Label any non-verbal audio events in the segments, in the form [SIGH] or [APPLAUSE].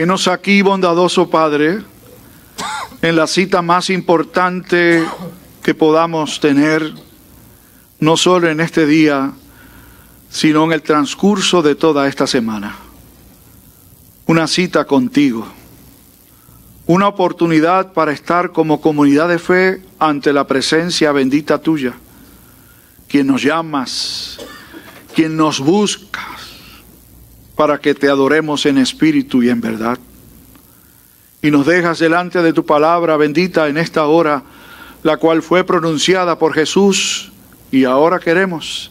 Henos aquí, bondadoso Padre, en la cita más importante que podamos tener, no solo en este día, sino en el transcurso de toda esta semana. Una cita contigo, una oportunidad para estar como comunidad de fe ante la presencia bendita tuya, quien nos llamas, quien nos buscas para que te adoremos en espíritu y en verdad. Y nos dejas delante de tu palabra bendita en esta hora, la cual fue pronunciada por Jesús, y ahora queremos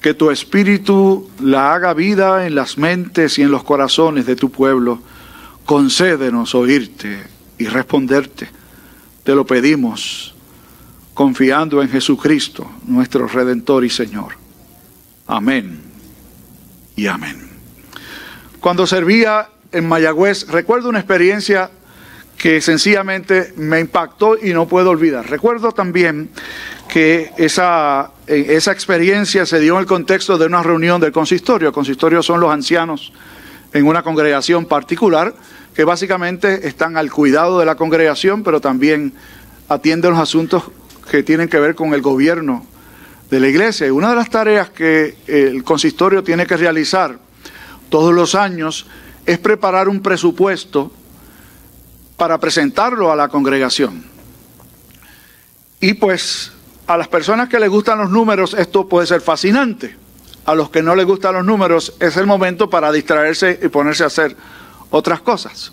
que tu espíritu la haga vida en las mentes y en los corazones de tu pueblo. Concédenos oírte y responderte. Te lo pedimos confiando en Jesucristo, nuestro Redentor y Señor. Amén y amén. Cuando servía en Mayagüez, recuerdo una experiencia que sencillamente me impactó y no puedo olvidar. Recuerdo también que esa, eh, esa experiencia se dio en el contexto de una reunión del consistorio. El consistorio son los ancianos en una congregación particular que básicamente están al cuidado de la congregación, pero también atienden los asuntos que tienen que ver con el gobierno de la iglesia. Y una de las tareas que el consistorio tiene que realizar todos los años es preparar un presupuesto para presentarlo a la congregación. Y pues a las personas que les gustan los números esto puede ser fascinante. A los que no les gustan los números es el momento para distraerse y ponerse a hacer otras cosas.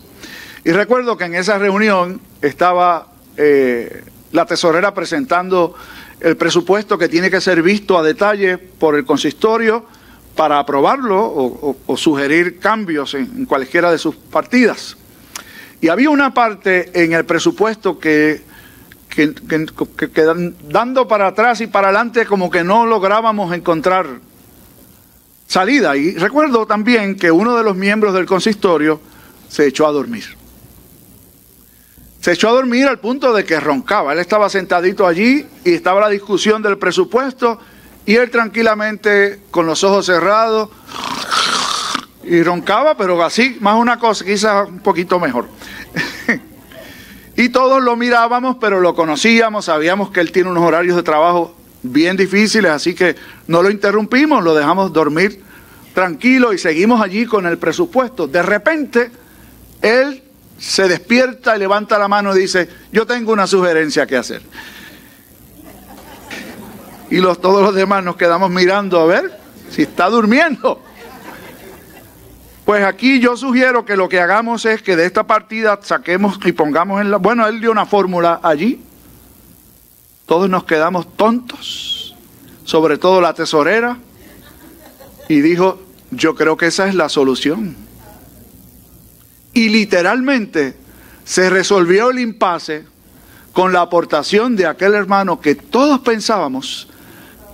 Y recuerdo que en esa reunión estaba eh, la tesorera presentando el presupuesto que tiene que ser visto a detalle por el consistorio para aprobarlo o, sugerir cambios en, cualquiera de sus partidas. Y había una parte en el presupuesto que, que, dando para atrás y para adelante como que no lográbamos encontrar salida. Y recuerdo también que uno de los miembros del consistorio se echó a dormir. Se echó a dormir al punto de que roncaba. Él estaba sentadito allí y estaba la discusión del presupuesto y él tranquilamente, con los ojos cerrados, y roncaba, pero así, más una cosa, quizás un poquito mejor. [LAUGHS] y todos lo mirábamos, pero lo conocíamos, sabíamos que él tiene unos horarios de trabajo bien difíciles, así que no lo interrumpimos, lo dejamos dormir tranquilo y seguimos allí con el presupuesto. De repente, él se despierta y levanta la mano y dice, yo tengo una sugerencia que hacer y los, todos los demás nos quedamos mirando a ver si está durmiendo. Pues aquí yo sugiero que lo que hagamos es que de esta partida saquemos y pongamos en la... Bueno, él dio una fórmula allí. Todos nos quedamos tontos, sobre todo la tesorera, y dijo, yo creo que esa es la solución. Y literalmente se resolvió el impasse con la aportación de aquel hermano que todos pensábamos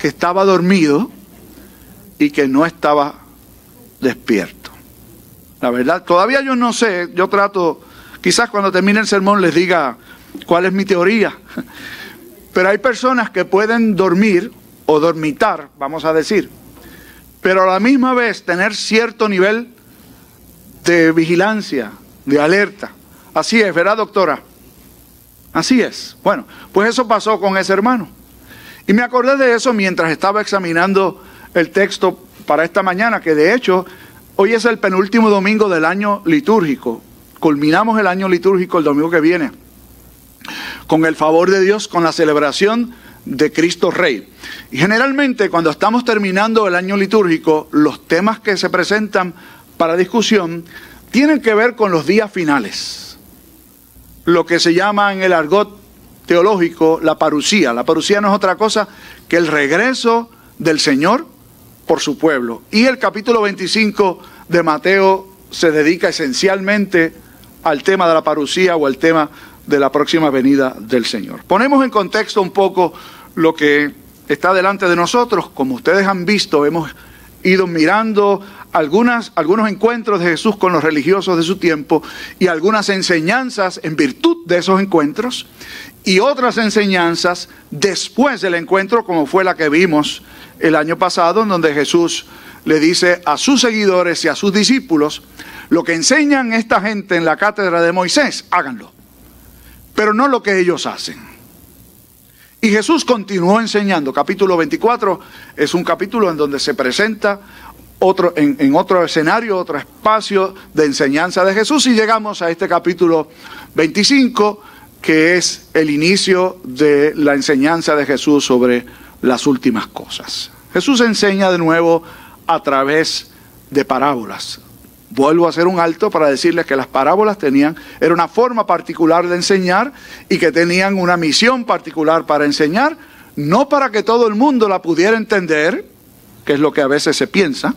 que estaba dormido y que no estaba despierto. La verdad, todavía yo no sé, yo trato, quizás cuando termine el sermón les diga cuál es mi teoría, [LAUGHS] pero hay personas que pueden dormir o dormitar, vamos a decir, pero a la misma vez tener cierto nivel de vigilancia, de alerta. Así es, ¿verdad, doctora? Así es. Bueno, pues eso pasó con ese hermano. Y me acordé de eso mientras estaba examinando el texto para esta mañana, que de hecho hoy es el penúltimo domingo del año litúrgico. Culminamos el año litúrgico el domingo que viene. Con el favor de Dios, con la celebración de Cristo Rey. Y generalmente cuando estamos terminando el año litúrgico, los temas que se presentan para discusión tienen que ver con los días finales. Lo que se llama en el argot teológico la parucía. La parucía no es otra cosa que el regreso del Señor por su pueblo. Y el capítulo 25 de Mateo se dedica esencialmente al tema de la parucía o al tema de la próxima venida del Señor. Ponemos en contexto un poco lo que está delante de nosotros. Como ustedes han visto, hemos ido mirando algunas, algunos encuentros de Jesús con los religiosos de su tiempo y algunas enseñanzas en virtud de esos encuentros y otras enseñanzas después del encuentro, como fue la que vimos el año pasado, en donde Jesús le dice a sus seguidores y a sus discípulos Lo que enseñan esta gente en la cátedra de Moisés, háganlo. Pero no lo que ellos hacen. Y Jesús continuó enseñando. Capítulo 24 es un capítulo en donde se presenta otro, en, en, otro escenario, otro espacio de enseñanza de Jesús. Y llegamos a este capítulo 25, que es el inicio de la enseñanza de Jesús sobre las últimas cosas. Jesús enseña de nuevo a través de parábolas. Vuelvo a hacer un alto para decirles que las parábolas tenían, era una forma particular de enseñar y que tenían una misión particular para enseñar, no para que todo el mundo la pudiera entender, que es lo que a veces se piensa,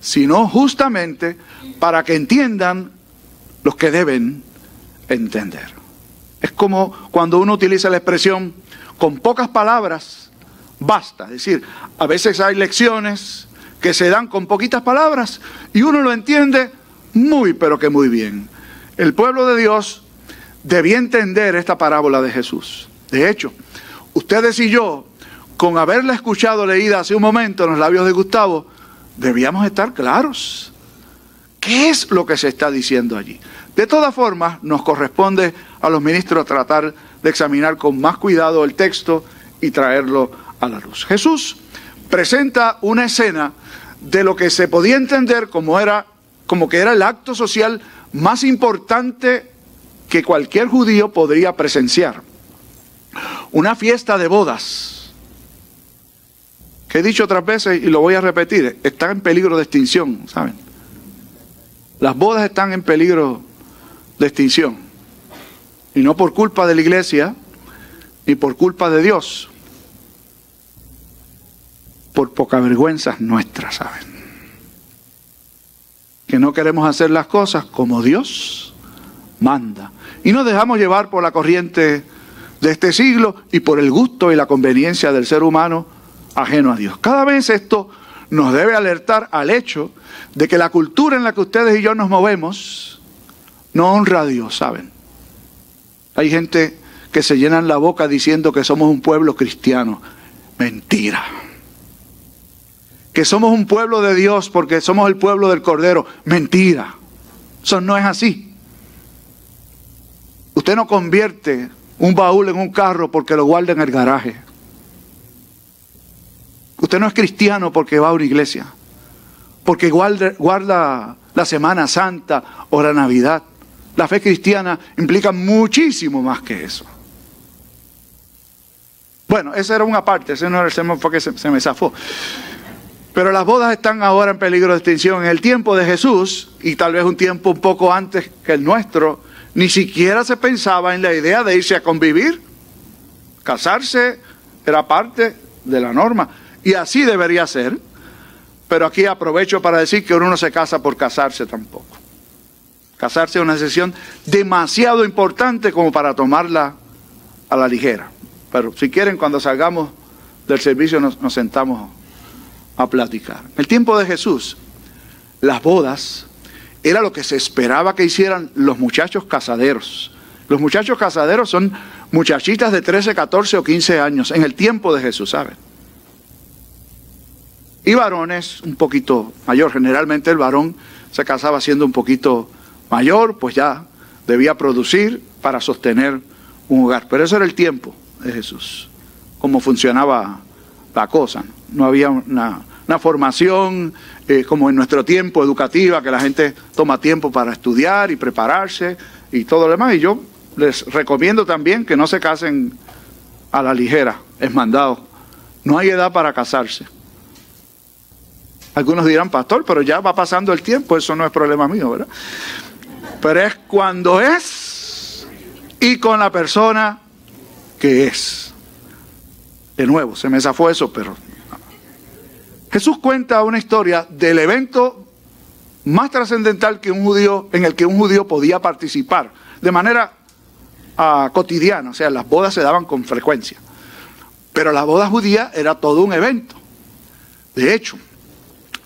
sino justamente para que entiendan los que deben entender. Es como cuando uno utiliza la expresión con pocas palabras, basta. Es decir, a veces hay lecciones que se dan con poquitas palabras y uno lo entiende muy, pero que muy bien. El pueblo de Dios debía entender esta parábola de Jesús. De hecho, ustedes y yo, con haberla escuchado leída hace un momento en los labios de Gustavo, debíamos estar claros. ¿Qué es lo que se está diciendo allí? De todas formas, nos corresponde a los ministros tratar de examinar con más cuidado el texto y traerlo a la luz. Jesús presenta una escena de lo que se podía entender como era como que era el acto social más importante que cualquier judío podría presenciar. Una fiesta de bodas. Que he dicho otras veces y lo voy a repetir, está en peligro de extinción, ¿saben? Las bodas están en peligro extinción. Y no por culpa de la iglesia, ni por culpa de Dios. Por poca vergüenza nuestra, ¿saben? Que no queremos hacer las cosas como Dios manda. Y nos dejamos llevar por la corriente de este siglo y por el gusto y la conveniencia del ser humano ajeno a Dios. Cada vez esto nos debe alertar al hecho de que la cultura en la que ustedes y yo nos movemos no honra a Dios, ¿saben? Hay gente que se llenan la boca diciendo que somos un pueblo cristiano. Mentira. Que somos un pueblo de Dios porque somos el pueblo del Cordero. Mentira. Eso no es así. Usted no convierte un baúl en un carro porque lo guarda en el garaje. Usted no es cristiano porque va a una iglesia, porque guarda, guarda la Semana Santa o la Navidad. La fe cristiana implica muchísimo más que eso. Bueno, esa era una parte, ese no era el sermón, fue que se, se me zafó. Pero las bodas están ahora en peligro de extinción. En el tiempo de Jesús, y tal vez un tiempo un poco antes que el nuestro, ni siquiera se pensaba en la idea de irse a convivir. Casarse era parte de la norma. Y así debería ser. Pero aquí aprovecho para decir que uno no se casa por casarse tampoco. Casarse es una decisión demasiado importante como para tomarla a la ligera. Pero si quieren, cuando salgamos del servicio nos, sentamos a platicar. El tiempo de Jesús, las bodas, era lo que se esperaba que hicieran los muchachos casaderos. Los muchachos casaderos son muchachitas de 13, 14 o 15 años en el tiempo de Jesús, ¿saben? Y varones un poquito mayor. Generalmente el varón se casaba siendo un poquito mayor, pues ya debía producir para sostener un hogar. Pero eso era el tiempo de Jesús, cómo funcionaba la cosa. No había una, formación eh, como en nuestro tiempo educativa, que la gente toma tiempo para estudiar y prepararse y todo lo demás. Y yo les recomiendo también que no se casen a la ligera, es mandado. No hay edad para casarse. Algunos dirán, pastor, pero ya va pasando el tiempo, eso no es problema mío, ¿verdad? Pero es cuando es y con la persona que es. De nuevo, se me zafó eso, pero Jesús cuenta una historia del evento más trascendental que un judío, en el que un judío podía participar de manera uh, cotidiana, o sea, las bodas se daban con frecuencia. Pero la boda judía era todo un evento. De hecho,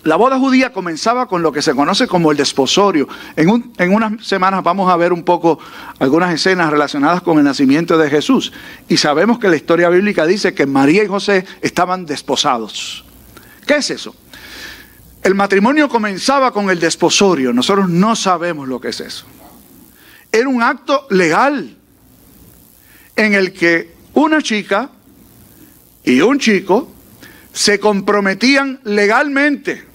la boda judía comenzaba con lo que se conoce como el desposorio. En, en, unas semanas vamos a ver un poco algunas escenas relacionadas con el nacimiento de Jesús. Y sabemos que la historia bíblica dice que María y José estaban desposados. ¿Qué es eso? El matrimonio comenzaba con el desposorio. Nosotros no sabemos lo que es eso. Era un acto legal en el que una chica y un chico se comprometían legalmente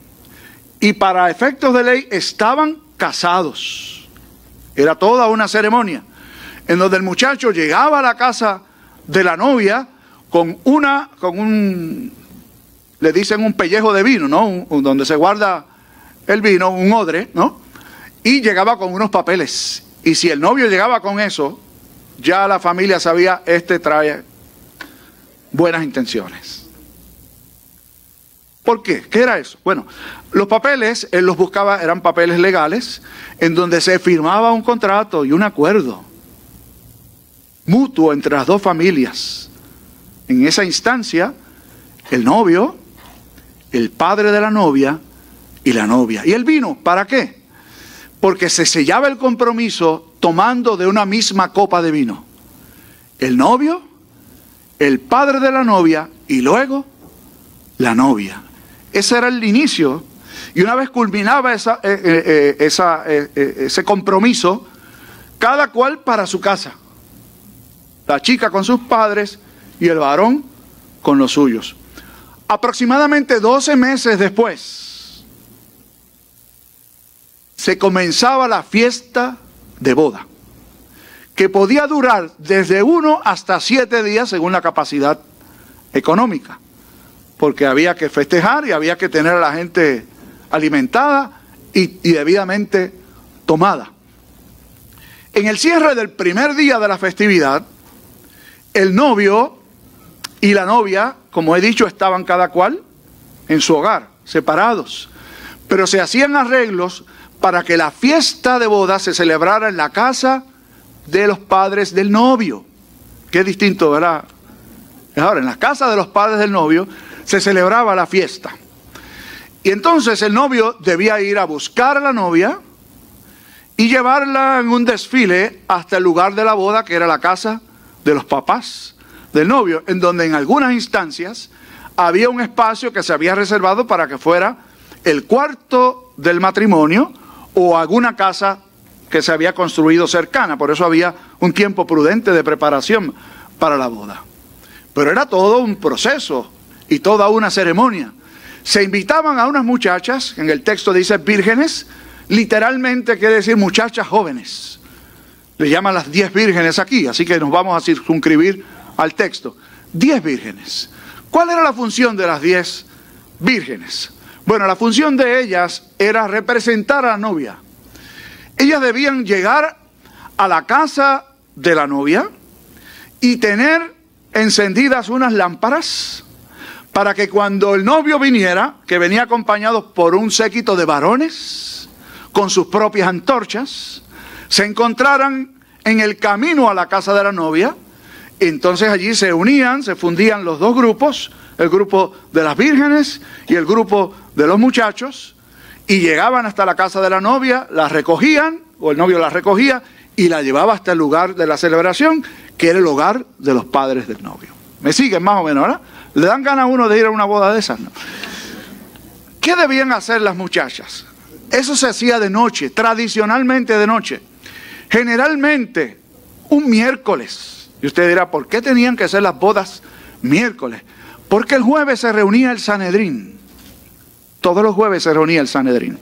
y para efectos de ley estaban casados. Era toda una ceremonia en donde el muchacho llegaba a la casa de la novia con una, con un, le dicen un pellejo de vino, ¿no? donde se guarda el vino, un odre, ¿no? Y llegaba con unos papeles. Y si el novio llegaba con eso, ya la familia sabía, este trae buenas intenciones. ¿Por qué? ¿Qué era eso? Bueno, los papeles, él los buscaba, eran papeles legales, en donde se firmaba un contrato y un acuerdo mutuo entre las dos familias. En esa instancia, el novio, el padre de la novia y la novia. ¿Y el vino? ¿Para qué? Porque se sellaba el compromiso tomando de una misma copa de vino. El novio, el padre de la novia y luego la novia. Ese era el inicio. Y una vez culminaba esa, eh, eh, eh, esa, ese compromiso, cada cual para su casa. La chica con sus padres y el varón con los suyos. Aproximadamente 12 meses después, se comenzaba la fiesta de boda, que podía durar desde uno hasta siete días según la capacidad económica porque había que festejar y había que tener a la gente alimentada y, debidamente tomada. En el cierre del primer día de la festividad, el novio y la novia, como he dicho, estaban cada cual en su hogar, separados, pero se hacían arreglos para que la fiesta de boda se celebrara en la casa de los padres del novio. Qué distinto, ¿verdad? Ahora, en la casa de los padres del novio se celebraba la fiesta. Y entonces el novio debía ir a buscar a la novia y llevarla en un desfile hasta el lugar de la boda, que era la casa de los papás del novio, en donde en algunas instancias había un espacio que se había reservado para que fuera el cuarto del matrimonio o alguna casa que se había construido cercana. Por eso había un tiempo prudente de preparación para la boda. Pero era todo un proceso y toda una ceremonia. Se invitaban a unas muchachas, en el texto dice vírgenes, literalmente quiere decir muchachas jóvenes. Le llaman las diez vírgenes aquí, así que nos vamos a circunscribir al texto. Diez vírgenes. ¿Cuál era la función de las diez vírgenes? Bueno, la función de ellas era representar a la novia. Ellas debían llegar a la casa de la novia y tener encendidas unas lámparas para que cuando el novio viniera, que venía acompañado por un séquito de varones, con sus propias antorchas, se encontraran en el camino a la casa de la novia, entonces allí se unían, se fundían los dos grupos, el grupo de las vírgenes y el grupo de los muchachos, y llegaban hasta la casa de la novia, la recogían, o el novio la recogía, y la llevaba hasta el lugar de la celebración, que era el hogar de los padres del novio. ¿Me siguen más o menos, verdad? ¿Le dan ganas a uno de ir a una boda de esas? ¿Qué debían hacer las muchachas? Eso se hacía de noche, tradicionalmente de noche. Generalmente un miércoles. Y usted dirá, ¿por qué tenían que hacer las bodas miércoles? Porque el jueves se reunía el Sanedrín. Todos los jueves se reunía el Sanedrín.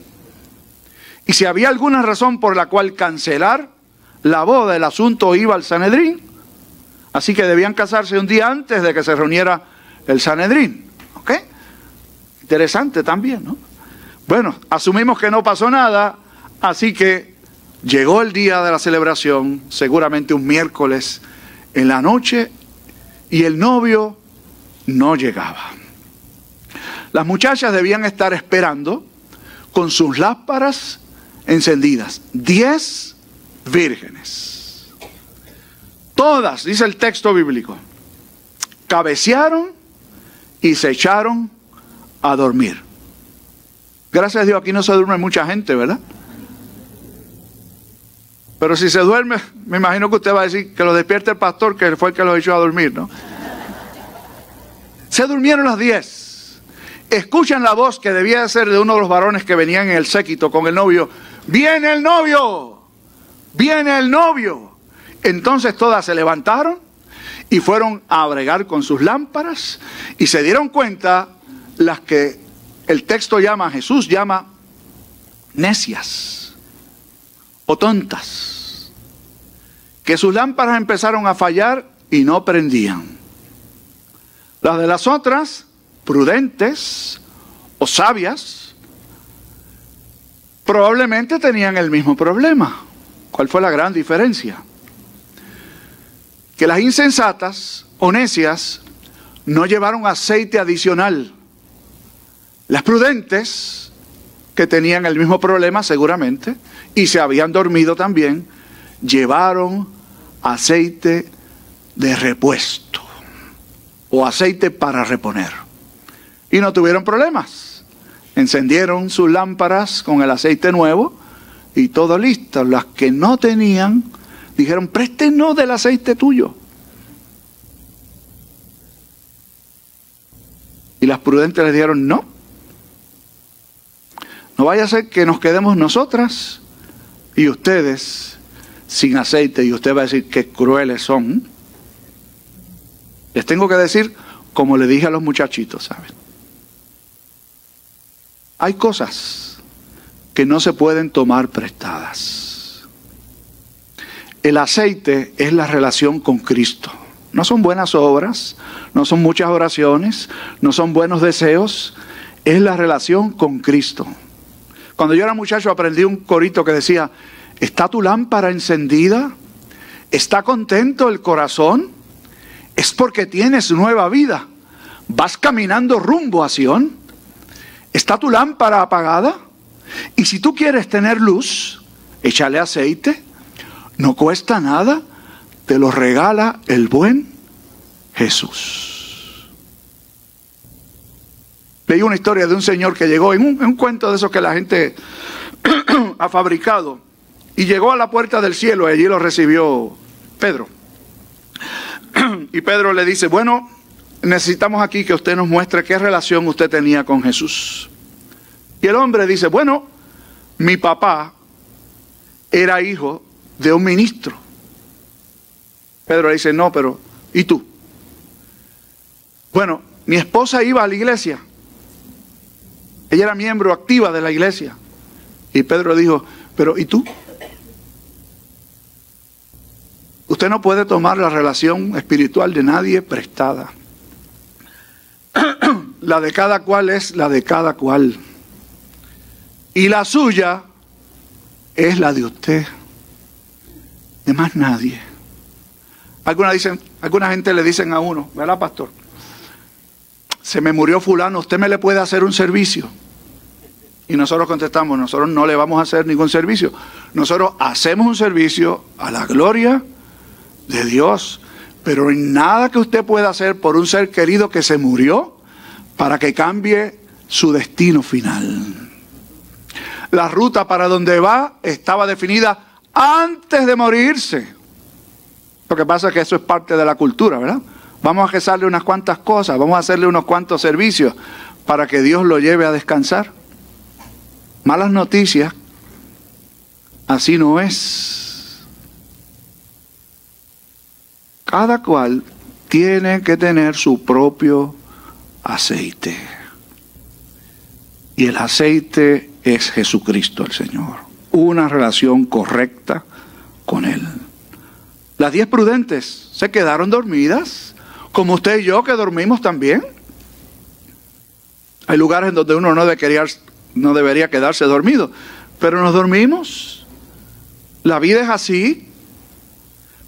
Y si había alguna razón por la cual cancelar la boda, el asunto iba al Sanedrín. Así que debían casarse un día antes de que se reuniera el Sanedrín. ¿Ok? Interesante también, ¿no? Bueno, asumimos que no pasó nada, así que llegó el día de la celebración, seguramente un miércoles en la noche, y el novio no llegaba. Las muchachas debían estar esperando con sus lámparas encendidas. Diez vírgenes. Todas, dice el texto bíblico, cabecearon y se echaron a dormir. Gracias a Dios aquí no se duerme mucha gente, ¿verdad? Pero si se duerme, me imagino que usted va a decir que lo despierte el pastor, que fue el que lo echó a dormir, ¿no? Se durmieron las diez. escuchan la voz que debía ser de uno de los varones que venían en el séquito con el novio. Viene el novio, viene el novio. Entonces todas se levantaron y fueron a bregar con sus lámparas y se dieron cuenta las que el texto llama, Jesús llama necias o tontas, que sus lámparas empezaron a fallar y no prendían. Las de las otras, prudentes o sabias, probablemente tenían el mismo problema. ¿Cuál fue la gran diferencia? Que las insensatas o necias no llevaron aceite adicional. Las prudentes, que tenían el mismo problema seguramente, y se habían dormido también, llevaron aceite de repuesto o aceite para reponer. Y no tuvieron problemas. Encendieron sus lámparas con el aceite nuevo y todo listo. Las que no tenían dijeron, préstenos del aceite tuyo. Y las prudentes les dijeron, no. No vaya a ser que nos quedemos nosotras y ustedes sin aceite y usted va a decir qué crueles son. Les tengo que decir, como le dije a los muchachitos, ¿saben? Hay cosas que no se pueden tomar prestadas. El aceite es la relación con Cristo. No son buenas obras, no son muchas oraciones, no son buenos deseos, es la relación con Cristo. Cuando yo era muchacho aprendí un corito que decía, ¿está tu lámpara encendida? ¿Está contento el corazón? es porque tienes nueva vida. Vas caminando rumbo a Sion. ¿Está tu lámpara apagada? Y si tú quieres tener luz, échale aceite. No cuesta nada. Te lo regala el buen Jesús. Leí una historia de un señor que llegó en un, en un cuento de esos que la gente [CLEARS THROAT] ha fabricado. Y llegó a la puerta del cielo y allí lo recibió Pedro. [CLEARS THROAT] Y Pedro le dice, bueno, necesitamos aquí que usted nos muestre qué relación usted tenía con Jesús. Y el hombre dice, bueno, mi papá era hijo de un ministro. Pedro le dice, no, pero ¿y tú? Bueno, mi esposa iba a la iglesia. Ella era miembro activa de la iglesia. Y Pedro dijo, pero ¿y tú? Usted no puede tomar la relación espiritual de nadie prestada. [CLEARS THROAT] La de cada cual es la de cada cual. Y la suya es la de usted. De más nadie. Alguna, dicen, alguna gente le dicen a uno, ¿verdad, pastor? Se me murió fulano, ¿usted me le puede hacer un servicio? Y nosotros contestamos, nosotros no le vamos a hacer ningún servicio. Nosotros hacemos un servicio a la gloria de Dios. Pero en nada que usted pueda hacer por un ser querido que se murió para que cambie su destino final. La ruta para donde va estaba definida antes de morirse. Lo que pasa es que eso es parte de la cultura, ¿verdad? Vamos a rezarle unas cuantas cosas, vamos a hacerle unos cuantos servicios para que Dios lo lleve a descansar. Malas noticias, así no es. Cada cual tiene que tener su propio aceite. Y el aceite es Jesucristo el Señor. Una relación correcta con Él. Las diez prudentes se quedaron dormidas, como usted y yo que dormimos también. Hay lugares en donde uno no debería, no debería quedarse dormido, pero nos dormimos. La vida es así,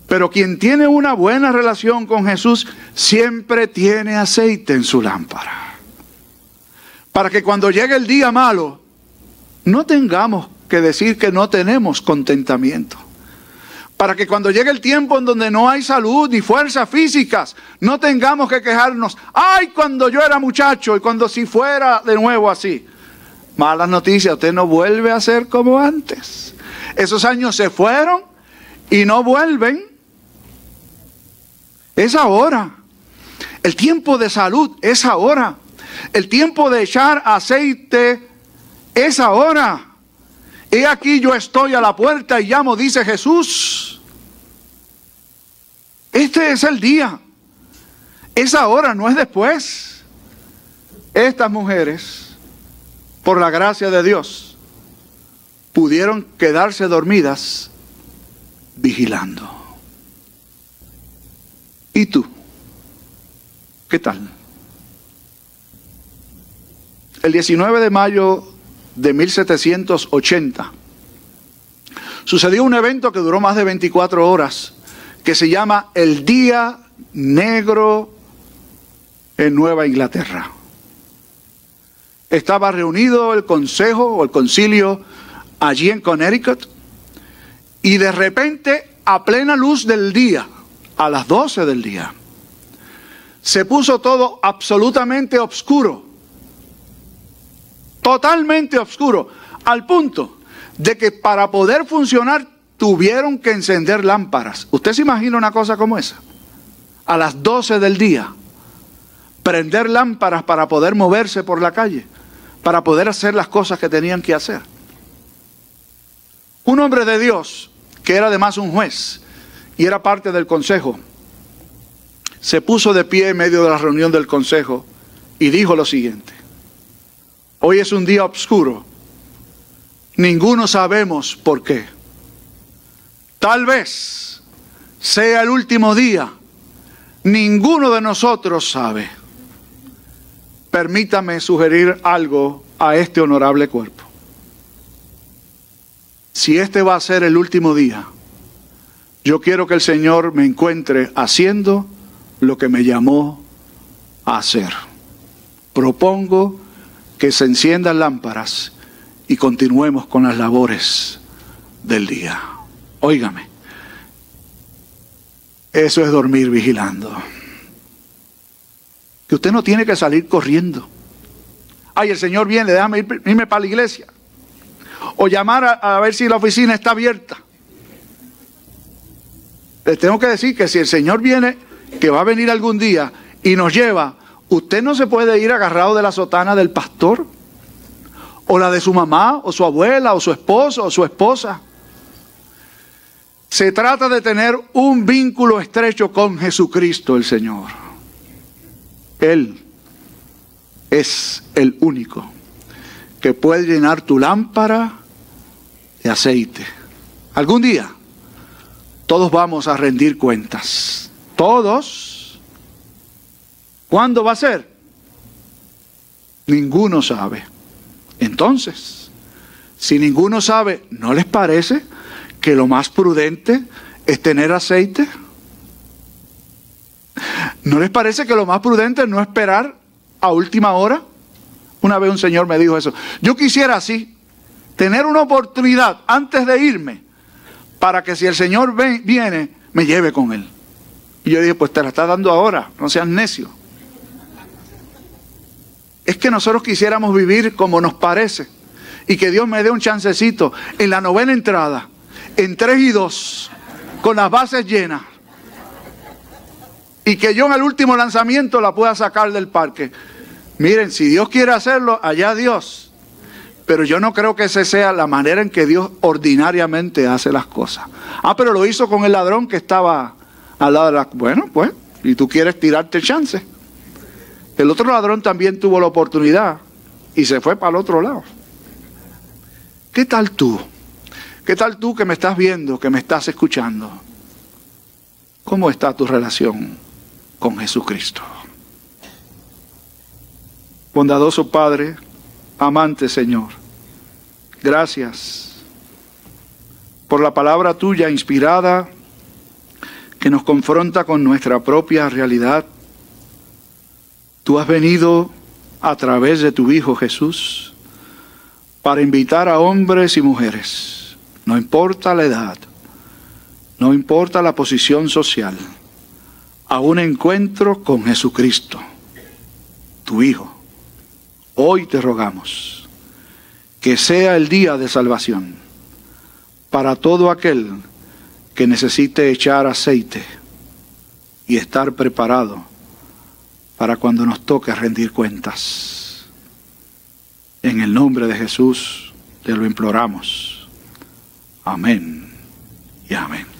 pero quien tiene una buena relación con Jesús siempre tiene aceite en su lámpara. Para que cuando llegue el día malo, no tengamos que decir que no tenemos contentamiento. Para que cuando llegue el tiempo en donde no hay salud ni fuerzas físicas, no tengamos que quejarnos, ay, cuando yo era muchacho y cuando si fuera de nuevo así. Malas noticias, usted no vuelve a ser como antes. Esos años se fueron y no vuelven. Es ahora. El tiempo de salud es ahora. El tiempo de echar aceite es ahora. He aquí yo estoy a la puerta y llamo, dice Jesús. Este es el día. Es ahora, no es después. Estas mujeres, por la gracia de Dios, pudieron quedarse dormidas vigilando. ¿Y tú? ¿Qué tal? El 19 de mayo de 1780 sucedió un evento que duró más de 24 horas, que se llama el Día Negro en Nueva Inglaterra. Estaba reunido el consejo o el concilio allí en Connecticut y de repente a plena luz del día, a las 12 del día, se puso todo absolutamente oscuro, totalmente oscuro, al punto de que para poder funcionar tuvieron que encender lámparas. ¿Usted se imagina una cosa como esa? A las 12 del día, prender lámparas para poder moverse por la calle, para poder hacer las cosas que tenían que hacer. Un hombre de Dios, que era además un juez y era parte del consejo, se puso de pie en medio de la reunión del consejo y dijo lo siguiente, hoy es un día oscuro, ninguno sabemos por qué. Tal vez sea el último día, ninguno de nosotros sabe. Permítame sugerir algo a este honorable cuerpo si este va a ser el último día, yo quiero que el Señor me encuentre haciendo lo que me llamó a hacer. Propongo que se enciendan lámparas y continuemos con las labores del día. Óigame, eso es dormir vigilando. Que usted no tiene que salir corriendo. Ay, el Señor viene, déjame irme para la iglesia o llamar a, ver si la oficina está abierta. Les tengo que decir que si el Señor viene, que va a venir algún día y nos lleva, usted no se puede ir agarrado de la sotana del pastor, o la de su mamá, o su abuela, o su esposo, o su esposa. Se trata de tener un vínculo estrecho con Jesucristo el Señor. Él es el único que puede llenar tu lámpara de aceite. Algún día todos vamos a rendir cuentas. Todos. ¿Cuándo va a ser? Ninguno sabe. Entonces, si ninguno sabe, ¿no les parece que lo más prudente es tener aceite? ¿No les parece que lo más prudente es no esperar a última hora? Una vez un señor me dijo eso. Yo quisiera así, tener una oportunidad antes de irme, para que si el Señor viene, me lleve con Él. Y yo dije, pues te la está dando ahora, no seas necio. Es que nosotros quisiéramos vivir como nos parece y que Dios me dé un chancecito en la novena entrada, en tres y dos, con las bases llenas. Y que yo en el último lanzamiento la pueda sacar del parque. Miren, si Dios quiere hacerlo, allá Dios. Pero yo no creo que esa sea la manera en que Dios ordinariamente hace las cosas. Ah, pero lo hizo con el ladrón que estaba al lado de la... Bueno, pues, y tú quieres tirarte chance. El otro ladrón también tuvo la oportunidad y se fue para el otro lado. ¿Qué tal tú? ¿Qué tal tú que me estás viendo, que me estás escuchando? ¿Cómo está tu relación con Jesucristo? Bondadoso Padre, amante Señor, gracias por la palabra tuya inspirada que nos confronta con nuestra propia realidad. Tú has venido a través de tu Hijo Jesús para invitar a hombres y mujeres, no importa la edad, no importa la posición social, a un encuentro con Jesucristo, tu Hijo. Hoy te rogamos que sea el día de salvación para todo aquel que necesite echar aceite y estar preparado para cuando nos toque rendir cuentas. En el nombre de Jesús te lo imploramos. Amén y amén.